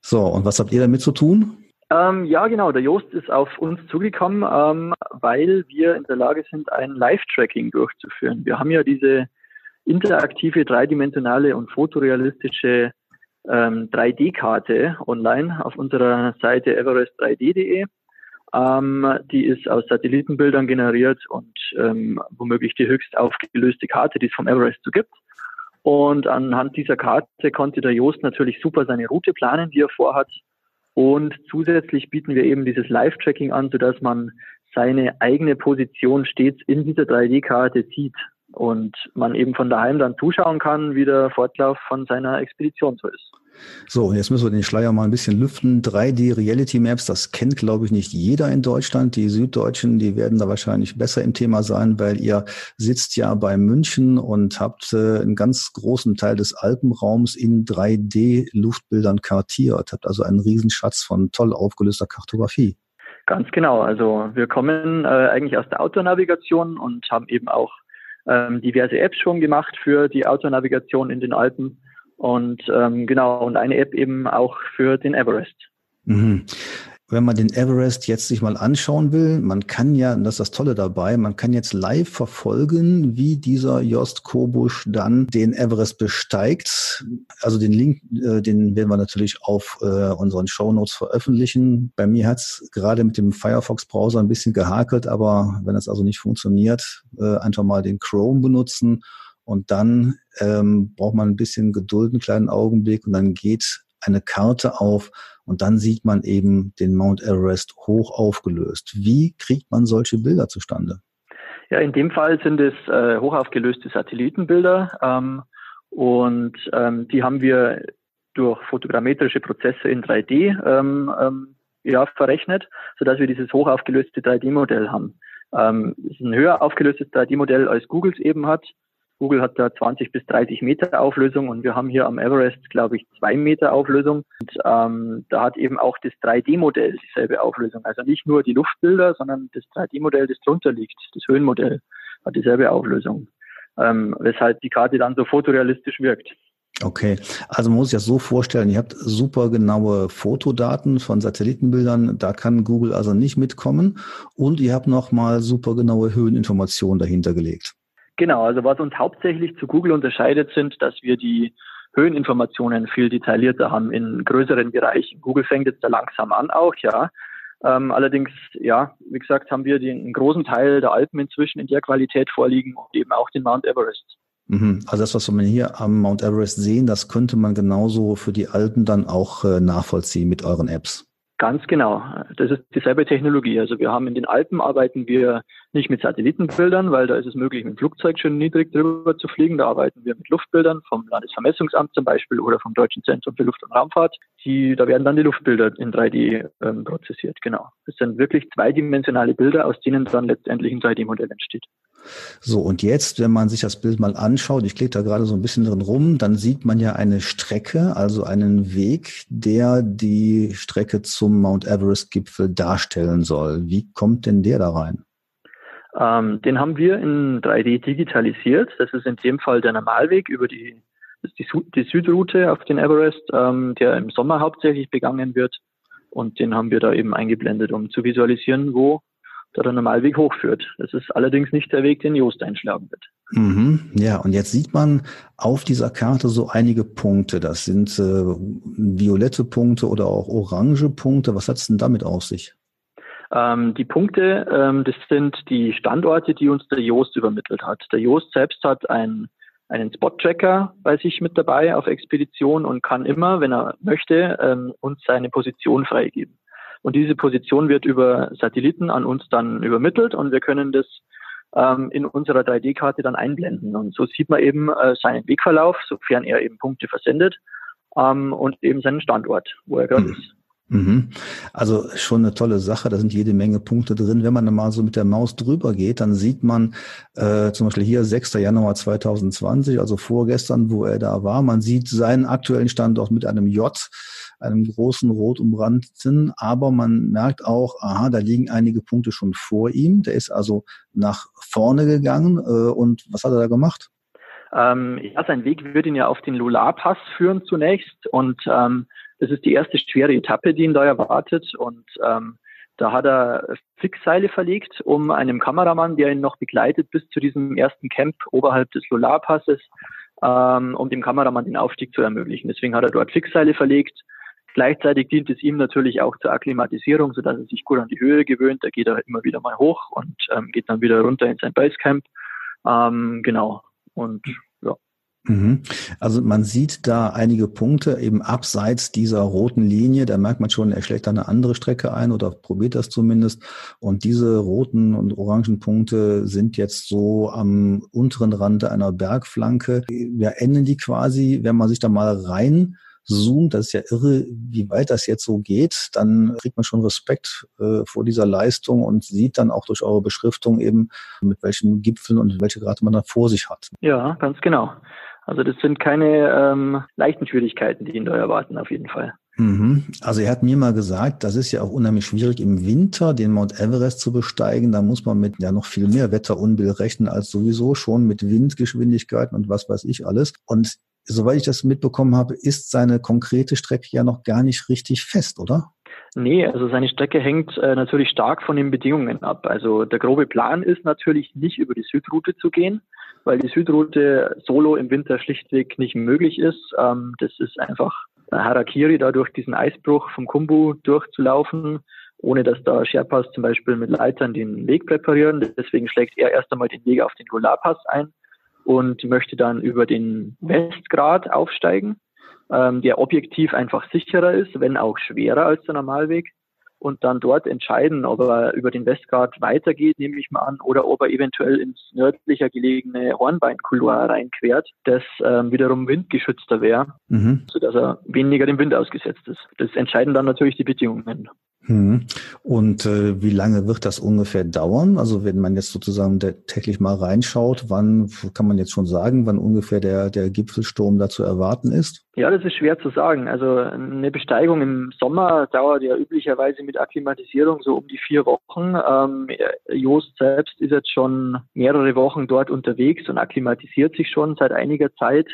Speaker 3: So, und was habt ihr damit zu tun?
Speaker 4: Ähm, ja, genau. Der Jost ist auf uns zugekommen, ähm, weil wir in der Lage sind, ein Live-Tracking durchzuführen. Wir haben ja diese interaktive, dreidimensionale und fotorealistische ähm, 3D-Karte online auf unserer Seite everest3d.de. Ähm, die ist aus Satellitenbildern generiert und ähm, womöglich die höchst aufgelöste Karte, die es vom Everest so gibt. Und anhand dieser Karte konnte der Joost natürlich super seine Route planen, die er vorhat. Und zusätzlich bieten wir eben dieses Live-Tracking an, sodass man seine eigene Position stets in dieser 3D-Karte sieht und man eben von daheim dann zuschauen kann, wie der Fortlauf von seiner Expedition so ist.
Speaker 3: So, und jetzt müssen wir den Schleier mal ein bisschen lüften. 3D Reality Maps, das kennt, glaube ich, nicht jeder in Deutschland. Die Süddeutschen, die werden da wahrscheinlich besser im Thema sein, weil ihr sitzt ja bei München und habt äh, einen ganz großen Teil des Alpenraums in 3D-Luftbildern kartiert. Habt also einen Riesenschatz von toll aufgelöster Kartografie.
Speaker 4: Ganz genau. Also wir kommen äh, eigentlich aus der Autonavigation und haben eben auch ähm, diverse Apps schon gemacht für die Autonavigation in den Alpen und ähm, genau, und eine App eben auch für den Everest.
Speaker 3: Mhm. Wenn man den Everest jetzt sich mal anschauen will, man kann ja, und das ist das Tolle dabei, man kann jetzt live verfolgen, wie dieser Jost Kobusch dann den Everest besteigt. Also den Link, äh, den werden wir natürlich auf äh, unseren Show Notes veröffentlichen. Bei mir hat's gerade mit dem Firefox-Browser ein bisschen gehakelt, aber wenn das also nicht funktioniert, äh, einfach mal den Chrome benutzen und dann ähm, braucht man ein bisschen Geduld, einen kleinen Augenblick und dann geht eine Karte auf und dann sieht man eben den Mount Everest hoch aufgelöst. Wie kriegt man solche Bilder zustande?
Speaker 4: Ja, in dem Fall sind es äh, hoch aufgelöste Satellitenbilder ähm, und ähm, die haben wir durch fotogrammetrische Prozesse in 3D ähm, ähm, ja, verrechnet, sodass wir dieses hoch aufgelöste 3D-Modell haben. Ähm, ist ein höher aufgelöstes 3D-Modell als Googles eben hat Google hat da 20 bis 30 Meter Auflösung und wir haben hier am Everest, glaube ich, zwei Meter Auflösung. Und ähm, da hat eben auch das 3D-Modell dieselbe Auflösung. Also nicht nur die Luftbilder, sondern das 3D-Modell, das drunter liegt, das Höhenmodell, hat dieselbe Auflösung. Ähm, weshalb die Karte dann so fotorealistisch wirkt.
Speaker 3: Okay, also man muss sich das so vorstellen, ihr habt super genaue Fotodaten von Satellitenbildern, da kann Google also nicht mitkommen und ihr habt nochmal super genaue Höheninformationen dahinter gelegt.
Speaker 4: Genau, also was uns hauptsächlich zu Google unterscheidet, sind, dass wir die Höheninformationen viel detaillierter haben in größeren Bereichen. Google fängt jetzt da langsam an auch, ja. Ähm, allerdings, ja, wie gesagt, haben wir den großen Teil der Alpen inzwischen in der Qualität vorliegen und eben auch den Mount Everest.
Speaker 3: Mhm. Also das, was wir hier am Mount Everest sehen, das könnte man genauso für die Alpen dann auch äh, nachvollziehen mit euren Apps.
Speaker 4: Ganz genau. Das ist dieselbe Technologie. Also wir haben in den Alpen arbeiten wir nicht mit Satellitenbildern, weil da ist es möglich, mit dem Flugzeug schon niedrig drüber zu fliegen. Da arbeiten wir mit Luftbildern vom Landesvermessungsamt zum Beispiel oder vom Deutschen Zentrum für Luft- und Raumfahrt. Die, da werden dann die Luftbilder in 3D ähm, prozessiert. Genau. Das sind wirklich zweidimensionale Bilder, aus denen dann letztendlich ein 3D-Modell entsteht.
Speaker 3: So, und jetzt, wenn man sich das Bild mal anschaut, ich klicke da gerade so ein bisschen drin rum, dann sieht man ja eine Strecke, also einen Weg, der die Strecke zum Mount Everest-Gipfel darstellen soll. Wie kommt denn der da rein?
Speaker 4: Ähm, den haben wir in 3D digitalisiert. Das ist in dem Fall der Normalweg über die, die, die, Südroute auf den Everest, ähm, der im Sommer hauptsächlich begangen wird. Und den haben wir da eben eingeblendet, um zu visualisieren, wo da der Normalweg hochführt. Das ist allerdings nicht der Weg, den Joost einschlagen wird.
Speaker 3: Mhm, ja, und jetzt sieht man auf dieser Karte so einige Punkte. Das sind äh, violette Punkte oder auch orange Punkte. Was hat es denn damit auf sich?
Speaker 4: Ähm, die Punkte, ähm, das sind die Standorte, die uns der Joost übermittelt hat. Der Joost selbst hat ein, einen Spot-Tracker bei sich mit dabei auf Expedition und kann immer, wenn er möchte, ähm, uns seine Position freigeben. Und diese Position wird über Satelliten an uns dann übermittelt und wir können das ähm, in unserer 3D-Karte dann einblenden. Und so sieht man eben äh, seinen Wegverlauf, sofern er eben Punkte versendet ähm, und eben seinen Standort, wo er gerade mhm. ist.
Speaker 3: Mhm. Also schon eine tolle Sache, da sind jede Menge Punkte drin. Wenn man dann mal so mit der Maus drüber geht, dann sieht man äh, zum Beispiel hier 6. Januar 2020, also vorgestern, wo er da war. Man sieht seinen aktuellen Standort mit einem J einem großen rot umrandeten, aber man merkt auch, aha, da liegen einige Punkte schon vor ihm. Der ist also nach vorne gegangen äh, und was hat er da gemacht?
Speaker 4: Ähm, ja, sein Weg wird ihn ja auf den Lular-Pass führen zunächst und ähm, das ist die erste schwere Etappe, die ihn da erwartet und ähm, da hat er Fixseile verlegt, um einem Kameramann, der ihn noch begleitet bis zu diesem ersten Camp oberhalb des Lular-Passes, ähm, um dem Kameramann den Aufstieg zu ermöglichen. Deswegen hat er dort Fixseile verlegt Gleichzeitig dient es ihm natürlich auch zur Akklimatisierung, sodass er sich gut an die Höhe gewöhnt. Da geht er immer wieder mal hoch und ähm, geht dann wieder runter in sein Basecamp. Ähm, genau. Und ja.
Speaker 3: Mhm. Also man sieht da einige Punkte eben abseits dieser roten Linie. Da merkt man schon, er schlägt da eine andere Strecke ein oder probiert das zumindest. Und diese roten und orangen Punkte sind jetzt so am unteren Rand einer Bergflanke. Wir enden die quasi, wenn man sich da mal rein zoomt, das ist ja irre, wie weit das jetzt so geht, dann kriegt man schon Respekt äh, vor dieser Leistung und sieht dann auch durch eure Beschriftung eben, mit welchen Gipfeln und welche Grade man da vor sich hat.
Speaker 4: Ja, ganz genau. Also das sind keine ähm, leichten Schwierigkeiten, die ihn da erwarten, auf jeden Fall.
Speaker 3: Mhm. Also er hat mir mal gesagt, das ist ja auch unheimlich schwierig im Winter, den Mount Everest zu besteigen. Da muss man mit ja noch viel mehr Wetterunbill rechnen als sowieso schon mit Windgeschwindigkeiten und was weiß ich alles. Und soweit ich das mitbekommen habe, ist seine konkrete Strecke ja noch gar nicht richtig fest, oder?
Speaker 4: Nee, also seine Strecke hängt äh, natürlich stark von den Bedingungen ab. Also der grobe Plan ist natürlich nicht über die Südroute zu gehen, weil die Südroute solo im Winter schlichtweg nicht möglich ist. Ähm, das ist einfach Harakiri, da durch diesen Eisbruch vom Kumbu durchzulaufen, ohne dass da Sherpas zum Beispiel mit Leitern den Weg präparieren. Deswegen schlägt er erst einmal den Weg auf den Golarpass ein und möchte dann über den Westgrad aufsteigen, ähm, der objektiv einfach sicherer ist, wenn auch schwerer als der Normalweg. und dann dort entscheiden, ob er über den Westgard weitergeht, nehme ich mal an, oder ob er eventuell ins nördlicher gelegene Hornbeinkouloir reinquert, das ähm, wiederum windgeschützter wäre, mhm. sodass er weniger dem Wind ausgesetzt ist. Das entscheiden dann natürlich die Bedingungen.
Speaker 3: Mhm. Und äh, wie lange wird das ungefähr dauern? Also wenn man jetzt sozusagen täglich mal reinschaut, wann kann man jetzt schon sagen, wann ungefähr der, der Gipfelsturm da zu erwarten ist?
Speaker 4: Ja, das ist schwer zu sagen. Also eine Besteigung im Sommer dauert ja üblicherweise mit Akklimatisierung so um die vier Wochen. Ähm, Joost selbst ist jetzt schon mehrere Wochen dort unterwegs und akklimatisiert sich schon seit einiger Zeit.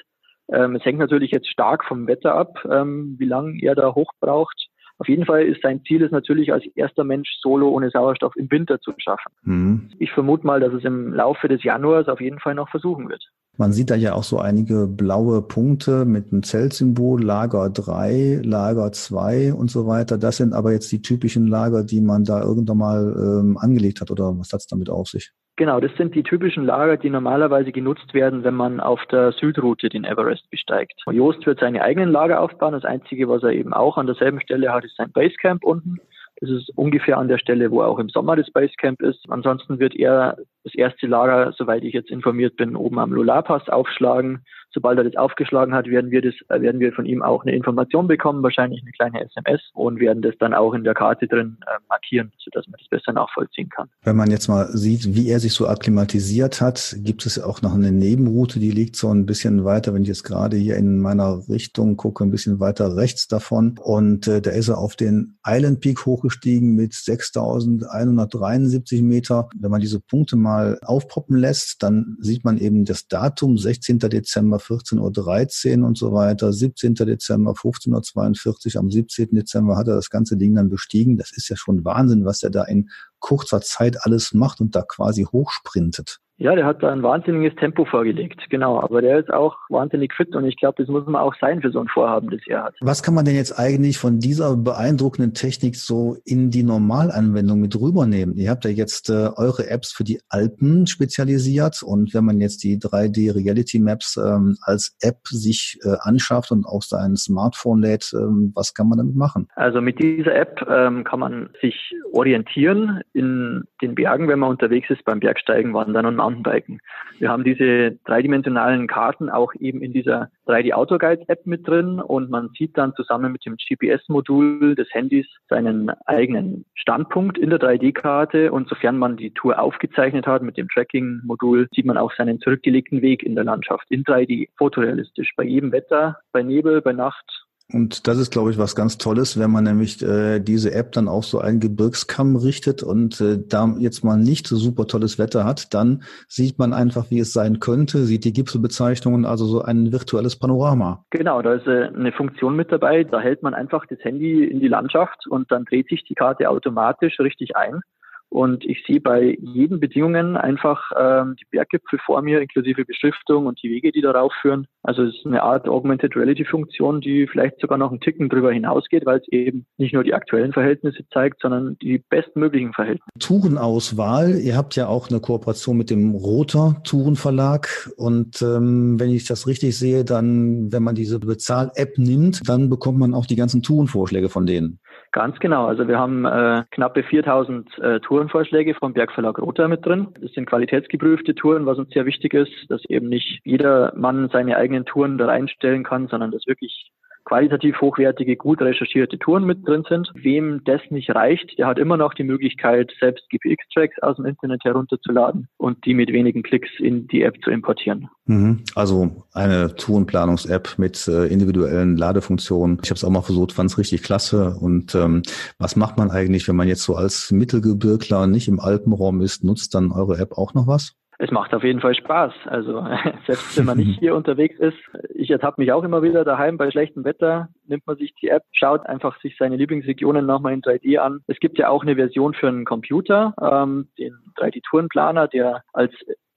Speaker 4: Ähm, es hängt natürlich jetzt stark vom Wetter ab, ähm, wie lange er da hoch braucht. Auf jeden Fall ist sein Ziel es natürlich als erster Mensch solo ohne Sauerstoff im Winter zu schaffen. Mhm. Ich vermute mal, dass es im Laufe des Januars auf jeden Fall noch versuchen wird.
Speaker 3: Man sieht da ja auch so einige blaue Punkte mit einem Zeltsymbol, Lager 3, Lager 2 und so weiter. Das sind aber jetzt die typischen Lager, die man da irgendwann mal ähm, angelegt hat oder was hat es damit auf sich?
Speaker 4: Genau, das sind die typischen Lager, die normalerweise genutzt werden, wenn man auf der Südroute den Everest besteigt. Joost wird seine eigenen Lager aufbauen. Das Einzige, was er eben auch an derselben Stelle hat, ist sein Basecamp unten. Das ist ungefähr an der Stelle, wo auch im Sommer das Basecamp ist. Ansonsten wird er das erste Lager, soweit ich jetzt informiert bin, oben am Lulapass aufschlagen sobald er das aufgeschlagen hat, werden wir das, äh, werden wir von ihm auch eine Information bekommen, wahrscheinlich eine kleine SMS und werden das dann auch in der Karte drin äh, markieren, sodass man das besser nachvollziehen kann.
Speaker 3: Wenn man jetzt mal sieht, wie er sich so akklimatisiert hat, gibt es auch noch eine Nebenroute, die liegt so ein bisschen weiter, wenn ich jetzt gerade hier in meiner Richtung gucke, ein bisschen weiter rechts davon. Und äh, da ist er auf den Island Peak hochgestiegen mit 6.173 Meter. Wenn man diese Punkte mal aufpoppen lässt, dann sieht man eben das Datum 16. Dezember 14.13 Uhr und so weiter, 17. Dezember 15.42 Uhr, am 17. Dezember hat er das ganze Ding dann bestiegen. Das ist ja schon Wahnsinn, was er da in kurzer Zeit alles macht und da quasi hochsprintet.
Speaker 4: Ja, der hat da ein wahnsinniges Tempo vorgelegt, genau. Aber der ist auch wahnsinnig fit und ich glaube, das muss man auch sein für so ein Vorhaben, das er hat.
Speaker 3: Was kann man denn jetzt eigentlich von dieser beeindruckenden Technik so in die Normalanwendung mit rübernehmen? Ihr habt ja jetzt äh, eure Apps für die Alpen spezialisiert und wenn man jetzt die 3D Reality Maps ähm, als App sich äh, anschafft und auf sein Smartphone lädt, ähm, was kann man damit machen?
Speaker 4: Also mit dieser App ähm, kann man sich orientieren in den Bergen, wenn man unterwegs ist beim Bergsteigen, Wandern und Mountainbiken. Wir haben diese dreidimensionalen Karten auch eben in dieser 3D Auto Guide App mit drin und man sieht dann zusammen mit dem GPS-Modul des Handys seinen eigenen Standpunkt in der 3D-Karte und sofern man die Tour aufgezeichnet hat mit dem Tracking-Modul, sieht man auch seinen zurückgelegten Weg in der Landschaft in 3D, fotorealistisch, bei jedem Wetter, bei Nebel, bei Nacht
Speaker 3: und das ist, glaube ich, was ganz Tolles, wenn man nämlich äh, diese App dann auf so einen Gebirgskamm richtet und äh, da jetzt mal nicht so super tolles Wetter hat, dann sieht man einfach, wie es sein könnte, sieht die Gipfelbezeichnungen, also so ein virtuelles Panorama.
Speaker 4: Genau, da ist äh, eine Funktion mit dabei, da hält man einfach das Handy in die Landschaft und dann dreht sich die Karte automatisch richtig ein. Und ich sehe bei jeden Bedingungen einfach ähm, die Berggipfel vor mir, inklusive Beschriftung und die Wege, die darauf führen. Also es ist eine Art Augmented Reality Funktion, die vielleicht sogar noch einen Ticken drüber hinausgeht, weil es eben nicht nur die aktuellen Verhältnisse zeigt, sondern die bestmöglichen Verhältnisse.
Speaker 3: Tourenauswahl. Ihr habt ja auch eine Kooperation mit dem Roter Tourenverlag. Und ähm, wenn ich das richtig sehe, dann, wenn man diese Bezahl-App nimmt, dann bekommt man auch die ganzen Tourenvorschläge von denen.
Speaker 4: Ganz genau. Also wir haben äh, knappe 4000 äh, Tourenvorschläge vom Bergverlag Rother mit drin. Das sind qualitätsgeprüfte Touren, was uns sehr wichtig ist, dass eben nicht jeder Mann seine eigenen Touren da reinstellen kann, sondern dass wirklich qualitativ hochwertige, gut recherchierte Touren mit drin sind. Wem das nicht reicht, der hat immer noch die Möglichkeit, selbst GPX-Tracks aus dem Internet herunterzuladen und die mit wenigen Klicks in die App zu importieren.
Speaker 3: Mhm. Also eine Tourenplanungs-App mit äh, individuellen Ladefunktionen. Ich habe es auch mal versucht, fand es richtig klasse. Und ähm, was macht man eigentlich, wenn man jetzt so als Mittelgebirgler nicht im Alpenraum ist? Nutzt dann eure App auch noch was?
Speaker 4: Es macht auf jeden Fall Spaß. Also selbst wenn man nicht hier unterwegs ist, ich ertappe mich auch immer wieder daheim bei schlechtem Wetter, nimmt man sich die App, schaut einfach sich seine Lieblingsregionen nochmal in 3D an. Es gibt ja auch eine Version für einen Computer, ähm, den 3D-Tourenplaner, der als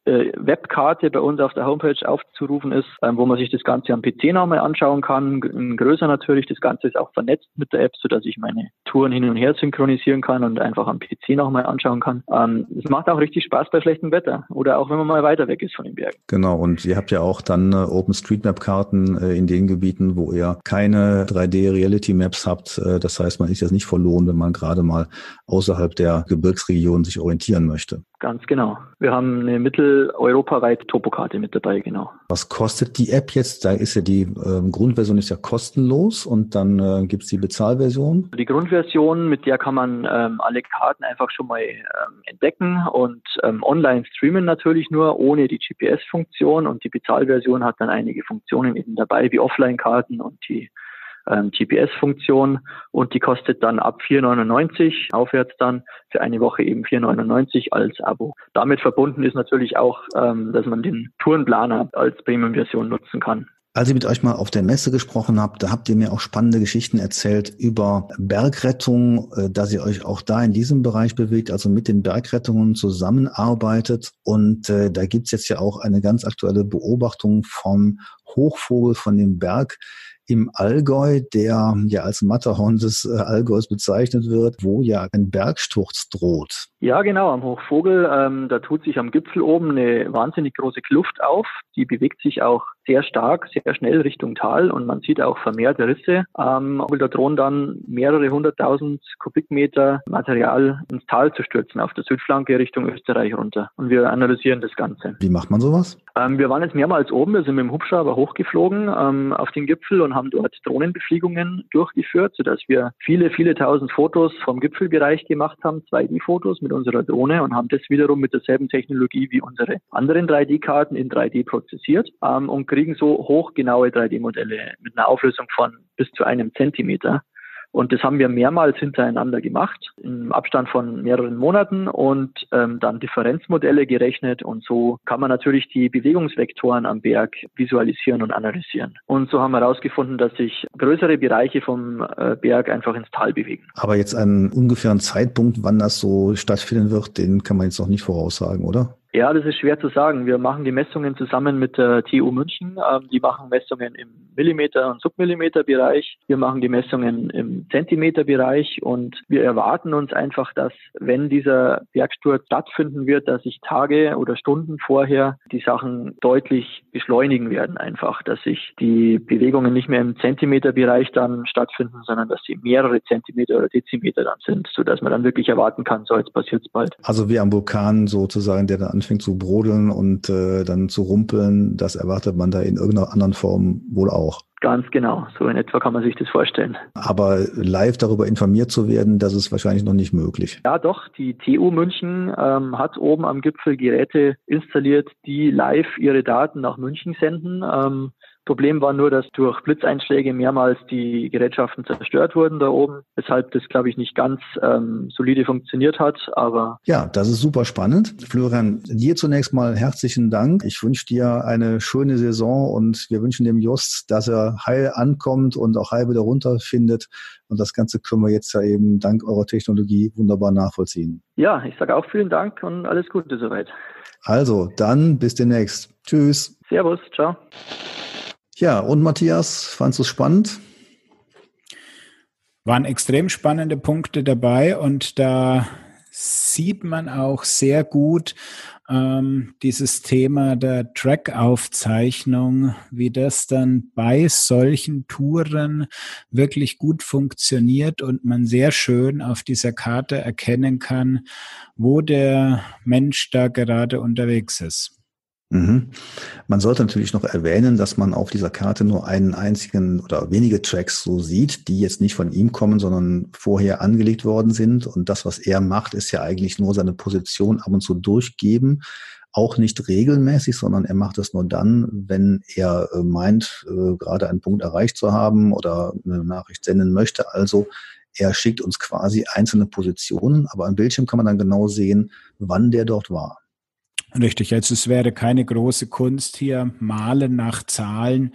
Speaker 4: äh, Webkarte bei uns auf der Homepage aufzurufen ist, ähm, wo man sich das Ganze am PC nochmal anschauen kann. Größer natürlich. Das Ganze ist auch vernetzt mit der App, sodass ich meine Touren hin und her synchronisieren kann und einfach am PC nochmal anschauen kann. Ähm, es ähm, macht auch richtig Spaß bei schlechtem Wetter oder auch wenn man mal weiter weg ist von den Bergen.
Speaker 3: Genau. Und ihr habt ja auch dann äh, OpenStreetMap-Karten äh, in den Gebieten, wo ihr keine 3D-Reality-Maps habt. Äh, das heißt, man ist jetzt nicht verloren, wenn man gerade mal außerhalb der Gebirgsregion sich orientieren möchte.
Speaker 4: Ganz genau. Wir haben eine mitteleuropaweite Topokarte mit dabei, genau.
Speaker 3: Was kostet die App jetzt? Da ist ja die äh, Grundversion ist ja kostenlos und dann äh, gibt es die Bezahlversion.
Speaker 4: Die Grundversion, mit der kann man ähm, alle Karten einfach schon mal ähm, entdecken und ähm, online streamen natürlich nur ohne die GPS-Funktion und die Bezahlversion hat dann einige Funktionen eben dabei, wie Offline-Karten und die ähm, GPS-Funktion und die kostet dann ab 4,99 aufwärts dann für eine Woche eben 4,99 als Abo. Damit verbunden ist natürlich auch, ähm, dass man den Tourenplaner als Premium-Version nutzen kann.
Speaker 3: Als ich mit euch mal auf der Messe gesprochen habe, da habt ihr mir auch spannende Geschichten erzählt über Bergrettung, äh, dass ihr euch auch da in diesem Bereich bewegt, also mit den Bergrettungen zusammenarbeitet. Und äh, da gibt's jetzt ja auch eine ganz aktuelle Beobachtung vom Hochvogel von dem Berg im Allgäu, der ja als Matterhorn des äh, Allgäus bezeichnet wird, wo ja ein Bergsturz droht.
Speaker 4: Ja, genau, am Hochvogel. Ähm, da tut sich am Gipfel oben eine wahnsinnig große Kluft auf. Die bewegt sich auch sehr stark, sehr schnell Richtung Tal und man sieht auch vermehrte Risse. Ähm, da drohen dann mehrere hunderttausend Kubikmeter Material ins Tal zu stürzen, auf der Südflanke Richtung Österreich runter. Und wir analysieren das Ganze.
Speaker 3: Wie macht man sowas?
Speaker 4: Ähm, wir waren jetzt mehrmals oben, wir sind mit dem Hubschrauber hochgeflogen ähm, auf den Gipfel und haben dort Drohnenbefliegungen durchgeführt, sodass wir viele, viele tausend Fotos vom Gipfelbereich gemacht haben, 2D-Fotos mit unserer Drohne und haben das wiederum mit derselben Technologie wie unsere anderen 3D-Karten in 3D prozessiert ähm, und kriegen so hochgenaue 3D-Modelle mit einer Auflösung von bis zu einem Zentimeter. Und das haben wir mehrmals hintereinander gemacht, im Abstand von mehreren Monaten und ähm, dann Differenzmodelle gerechnet. Und so kann man natürlich die Bewegungsvektoren am Berg visualisieren und analysieren. Und so haben wir herausgefunden, dass sich größere Bereiche vom äh, Berg einfach ins Tal bewegen.
Speaker 3: Aber jetzt einen ungefähren Zeitpunkt, wann das so stattfinden wird, den kann man jetzt noch nicht voraussagen, oder?
Speaker 4: Ja, das ist schwer zu sagen. Wir machen die Messungen zusammen mit der TU München. Ähm, die machen Messungen im Millimeter- und Submillimeter-Bereich. Wir machen die Messungen im Zentimeter-Bereich und wir erwarten uns einfach, dass wenn dieser Bergsturz stattfinden wird, dass sich Tage oder Stunden vorher die Sachen deutlich beschleunigen werden einfach, dass sich die Bewegungen nicht mehr im Zentimeter-Bereich dann stattfinden, sondern dass sie mehrere Zentimeter oder Dezimeter dann sind, sodass man dann wirklich erwarten kann, so jetzt passiert es bald.
Speaker 3: Also wie am Vulkan sozusagen, der dann anfängt zu brodeln und äh, dann zu rumpeln, das erwartet man da in irgendeiner anderen Form wohl auch.
Speaker 4: Ganz genau, so in etwa kann man sich das vorstellen.
Speaker 3: Aber live darüber informiert zu werden, das ist wahrscheinlich noch nicht möglich.
Speaker 4: Ja, doch. Die TU München ähm, hat oben am Gipfel Geräte installiert, die live ihre Daten nach München senden. Ähm, Problem war nur, dass durch Blitzeinschläge mehrmals die Gerätschaften zerstört wurden da oben, weshalb das, glaube ich, nicht ganz ähm, solide funktioniert hat. Aber
Speaker 3: ja, das ist super spannend. Florian, dir zunächst mal herzlichen Dank. Ich wünsche dir eine schöne Saison und wir wünschen dem Just, dass er heil ankommt und auch heil wieder runterfindet. Und das Ganze können wir jetzt ja eben dank eurer Technologie wunderbar nachvollziehen.
Speaker 4: Ja, ich sage auch vielen Dank und alles Gute soweit.
Speaker 3: Also, dann bis demnächst. Tschüss.
Speaker 4: Servus, ciao.
Speaker 3: Ja, und Matthias, fandest du es spannend?
Speaker 1: Waren extrem spannende Punkte dabei und da sieht man auch sehr gut ähm, dieses Thema der Track-Aufzeichnung, wie das dann bei solchen Touren wirklich gut funktioniert und man sehr schön auf dieser Karte erkennen kann, wo der Mensch da gerade unterwegs ist.
Speaker 3: Mhm. Man sollte natürlich noch erwähnen, dass man auf dieser Karte nur einen einzigen oder wenige Tracks so sieht, die jetzt nicht von ihm kommen, sondern vorher angelegt worden sind. Und das, was er macht, ist ja eigentlich nur seine Position ab und zu durchgeben. Auch nicht regelmäßig, sondern er macht es nur dann, wenn er äh, meint, äh, gerade einen Punkt erreicht zu haben oder eine Nachricht senden möchte. Also er schickt uns quasi einzelne Positionen, aber am Bildschirm kann man dann genau sehen, wann der dort war.
Speaker 1: Richtig, also es wäre keine große Kunst hier, malen nach Zahlen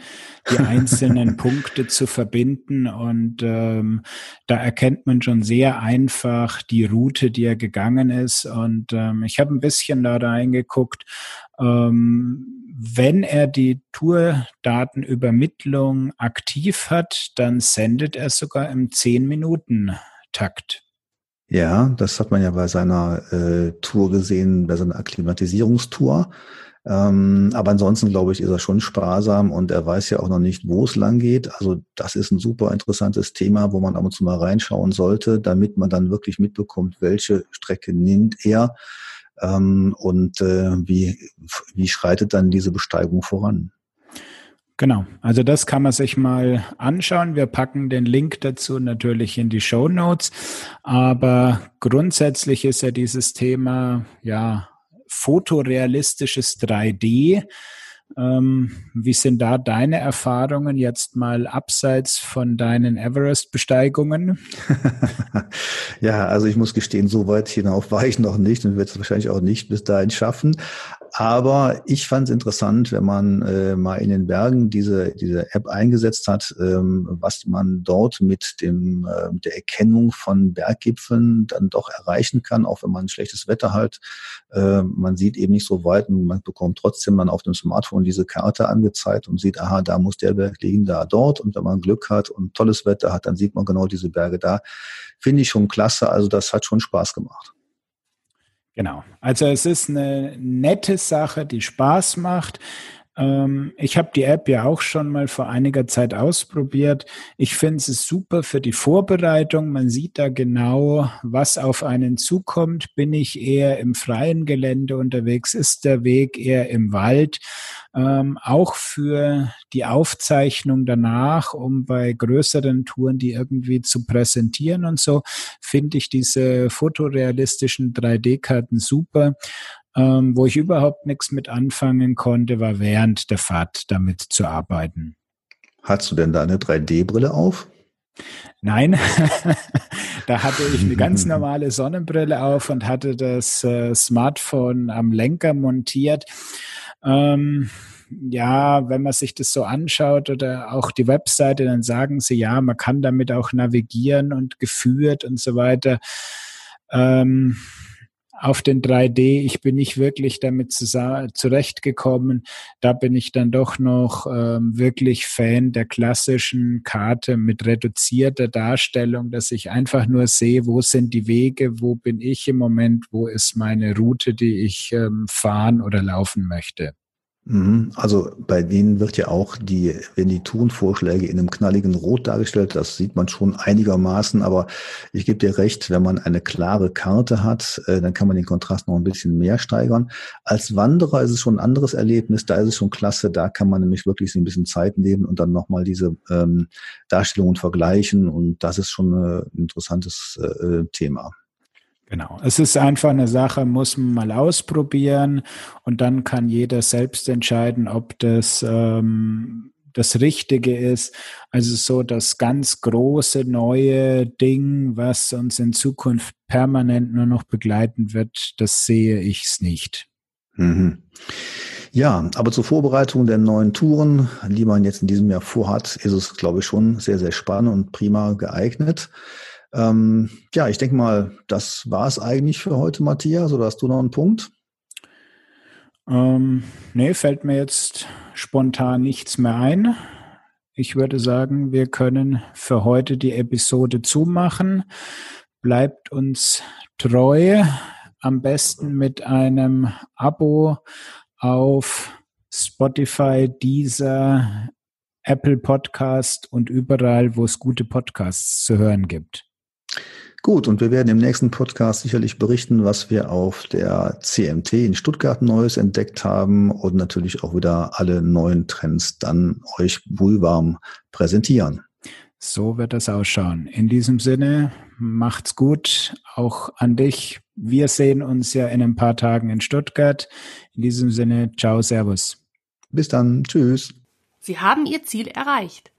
Speaker 1: die einzelnen Punkte zu verbinden. Und ähm, da erkennt man schon sehr einfach die Route, die er gegangen ist. Und ähm, ich habe ein bisschen da reingeguckt. Ähm, wenn er die Tourdatenübermittlung aktiv hat, dann sendet er sogar im 10-Minuten-Takt.
Speaker 3: Ja, das hat man ja bei seiner äh, Tour gesehen, bei seiner Akklimatisierungstour. Ähm, aber ansonsten, glaube ich, ist er schon sparsam und er weiß ja auch noch nicht, wo es lang geht. Also das ist ein super interessantes Thema, wo man ab und zu mal reinschauen sollte, damit man dann wirklich mitbekommt, welche Strecke nimmt er ähm, und äh, wie, wie schreitet dann diese Besteigung voran?
Speaker 1: Genau, also das kann man sich mal anschauen. Wir packen den Link dazu natürlich in die Show Notes. Aber grundsätzlich ist ja dieses Thema ja fotorealistisches 3D ähm, wie sind da deine Erfahrungen jetzt mal abseits von deinen Everest-Besteigungen?
Speaker 3: ja, also ich muss gestehen, so weit hinauf war ich noch nicht und werde es wahrscheinlich auch nicht bis dahin schaffen. Aber ich fand es interessant, wenn man äh, mal in den Bergen diese, diese App eingesetzt hat, ähm, was man dort mit dem, äh, der Erkennung von Berggipfeln dann doch erreichen kann, auch wenn man schlechtes Wetter hat. Äh, man sieht eben nicht so weit und man bekommt trotzdem dann auf dem Smartphone diese Karte angezeigt und sieht, aha, da muss der Berg liegen, da dort. Und wenn man Glück hat und tolles Wetter hat, dann sieht man genau diese Berge da. Finde ich schon klasse. Also das hat schon Spaß gemacht.
Speaker 1: Genau. Also es ist eine nette Sache, die Spaß macht. Ähm, ich habe die App ja auch schon mal vor einiger Zeit ausprobiert. Ich finde es super für die Vorbereitung. Man sieht da genau, was auf einen zukommt. Bin ich eher im freien Gelände unterwegs? Ist der Weg eher im Wald? Ähm, auch für die Aufzeichnung danach, um bei größeren Touren die irgendwie zu präsentieren und so, finde ich diese fotorealistischen 3D-Karten super. Ähm, wo ich überhaupt nichts mit anfangen konnte, war während der Fahrt damit zu arbeiten.
Speaker 3: Hast du denn da eine 3D-Brille auf?
Speaker 1: Nein, da hatte ich eine ganz normale Sonnenbrille auf und hatte das äh, Smartphone am Lenker montiert. Ähm, ja, wenn man sich das so anschaut oder auch die Webseite, dann sagen sie, ja, man kann damit auch navigieren und geführt und so weiter. Ähm, auf den 3D. Ich bin nicht wirklich damit zurechtgekommen. Da bin ich dann doch noch ähm, wirklich Fan der klassischen Karte mit reduzierter Darstellung, dass ich einfach nur sehe, wo sind die Wege, wo bin ich im Moment, wo ist meine Route, die ich ähm, fahren oder laufen möchte.
Speaker 3: Mhm. Also bei denen wird ja auch die, wenn die Tourenvorschläge in einem knalligen Rot dargestellt, das sieht man schon einigermaßen, aber ich gebe dir recht, wenn man eine klare Karte hat, äh, dann kann man den Kontrast noch ein bisschen mehr steigern. Als Wanderer ist es schon ein anderes Erlebnis, da ist es schon klasse, da kann man nämlich wirklich ein bisschen Zeit nehmen und dann nochmal diese ähm, Darstellungen vergleichen und das ist schon ein interessantes äh, Thema.
Speaker 1: Genau. Es ist einfach eine Sache, muss man mal ausprobieren und dann kann jeder selbst entscheiden, ob das ähm, das Richtige ist. Also so das ganz große neue Ding, was uns in Zukunft permanent nur noch begleiten wird, das sehe ich es nicht.
Speaker 3: Mhm. Ja, aber zur Vorbereitung der neuen Touren, die man jetzt in diesem Jahr vorhat, ist es, glaube ich, schon sehr, sehr spannend und prima geeignet. Ähm, ja, ich denke mal, das war es eigentlich für heute, Matthias. Oder hast du noch einen Punkt?
Speaker 1: Ähm, nee, fällt mir jetzt spontan nichts mehr ein. Ich würde sagen, wir können für heute die Episode zumachen. Bleibt uns treu, am besten mit einem Abo auf Spotify, Deezer, Apple Podcast und überall, wo es gute Podcasts zu hören gibt.
Speaker 3: Gut, und wir werden im nächsten Podcast sicherlich berichten, was wir auf der CMT in Stuttgart Neues entdeckt haben und natürlich auch wieder alle neuen Trends dann euch wohlwarm präsentieren.
Speaker 1: So wird das ausschauen. In diesem Sinne, macht's gut, auch an dich. Wir sehen uns ja in ein paar Tagen in Stuttgart. In diesem Sinne, ciao, servus.
Speaker 3: Bis dann, tschüss.
Speaker 5: Sie haben Ihr Ziel erreicht.